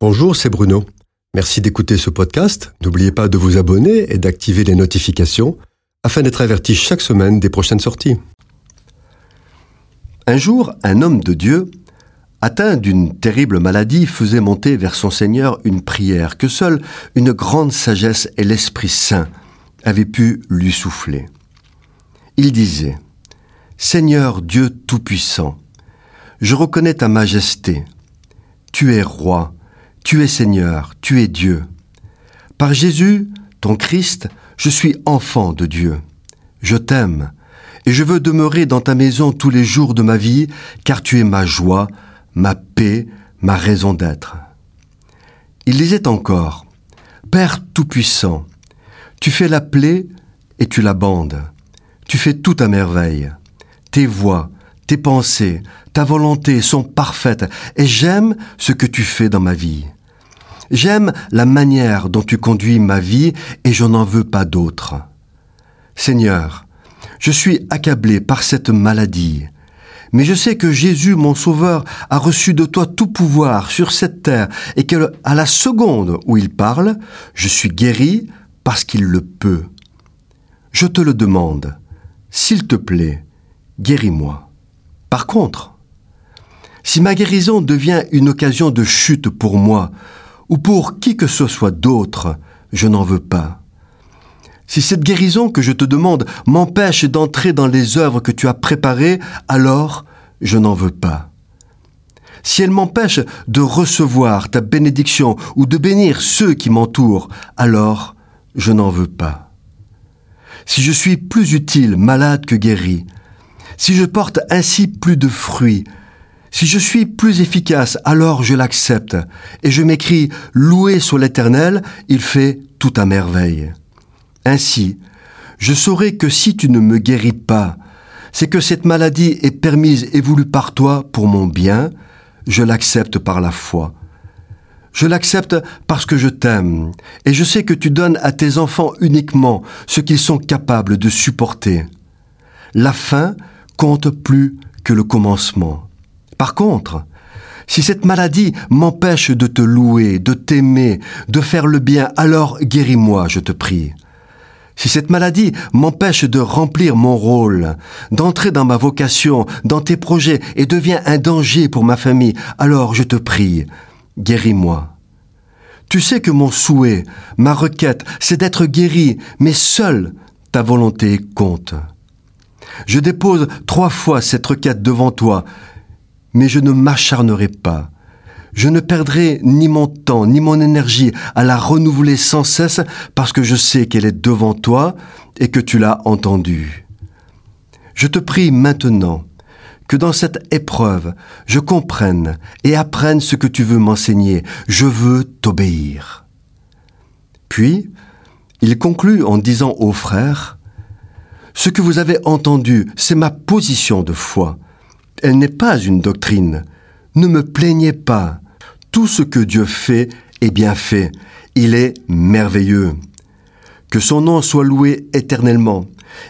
Bonjour, c'est Bruno. Merci d'écouter ce podcast. N'oubliez pas de vous abonner et d'activer les notifications afin d'être averti chaque semaine des prochaines sorties. Un jour, un homme de Dieu, atteint d'une terrible maladie, faisait monter vers son Seigneur une prière que seule une grande sagesse et l'Esprit Saint avaient pu lui souffler. Il disait, Seigneur Dieu Tout-Puissant, je reconnais ta majesté. Tu es roi, tu es Seigneur, tu es Dieu. Par Jésus, ton Christ, je suis enfant de Dieu. Je t'aime, et je veux demeurer dans ta maison tous les jours de ma vie, car tu es ma joie, ma paix, ma raison d'être. Il disait encore, Père Tout-Puissant, tu fais la plaie et tu la bandes. Tu fais tout à merveille. Tes voix, tes pensées, ta volonté sont parfaites et j'aime ce que tu fais dans ma vie. J'aime la manière dont tu conduis ma vie et je n'en veux pas d'autre. Seigneur, je suis accablé par cette maladie, mais je sais que Jésus, mon Sauveur, a reçu de toi tout pouvoir sur cette terre et que, à la seconde où il parle, je suis guéri parce qu'il le peut. Je te le demande, s'il te plaît, guéris-moi. Par contre, si ma guérison devient une occasion de chute pour moi, ou pour qui que ce soit d'autre, je n'en veux pas. Si cette guérison que je te demande m'empêche d'entrer dans les œuvres que tu as préparées, alors je n'en veux pas. Si elle m'empêche de recevoir ta bénédiction ou de bénir ceux qui m'entourent, alors je n'en veux pas. Si je suis plus utile malade que guéri, si je porte ainsi plus de fruits, si je suis plus efficace, alors je l'accepte, et je m'écris Loué sur l'Éternel, il fait tout à merveille. Ainsi, je saurai que si tu ne me guéris pas, c'est que cette maladie est permise et voulue par toi pour mon bien, je l'accepte par la foi. Je l'accepte parce que je t'aime, et je sais que tu donnes à tes enfants uniquement ce qu'ils sont capables de supporter. La fin compte plus que le commencement. Par contre, si cette maladie m'empêche de te louer, de t'aimer, de faire le bien, alors guéris-moi, je te prie. Si cette maladie m'empêche de remplir mon rôle, d'entrer dans ma vocation, dans tes projets, et devient un danger pour ma famille, alors je te prie, guéris-moi. Tu sais que mon souhait, ma requête, c'est d'être guéri, mais seule ta volonté compte. Je dépose trois fois cette requête devant toi, mais je ne m'acharnerai pas. Je ne perdrai ni mon temps, ni mon énergie à la renouveler sans cesse parce que je sais qu'elle est devant toi et que tu l'as entendue. Je te prie maintenant que dans cette épreuve, je comprenne et apprenne ce que tu veux m'enseigner. Je veux t'obéir. Puis, il conclut en disant aux frères, Ce que vous avez entendu, c'est ma position de foi. Elle n'est pas une doctrine. Ne me plaignez pas. Tout ce que Dieu fait est bien fait. Il est merveilleux. Que son nom soit loué éternellement,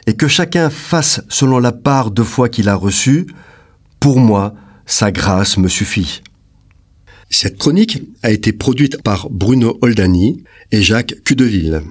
et que chacun fasse selon la part de foi qu'il a reçue. Pour moi, sa grâce me suffit. Cette chronique a été produite par Bruno Oldani et Jacques Cudeville.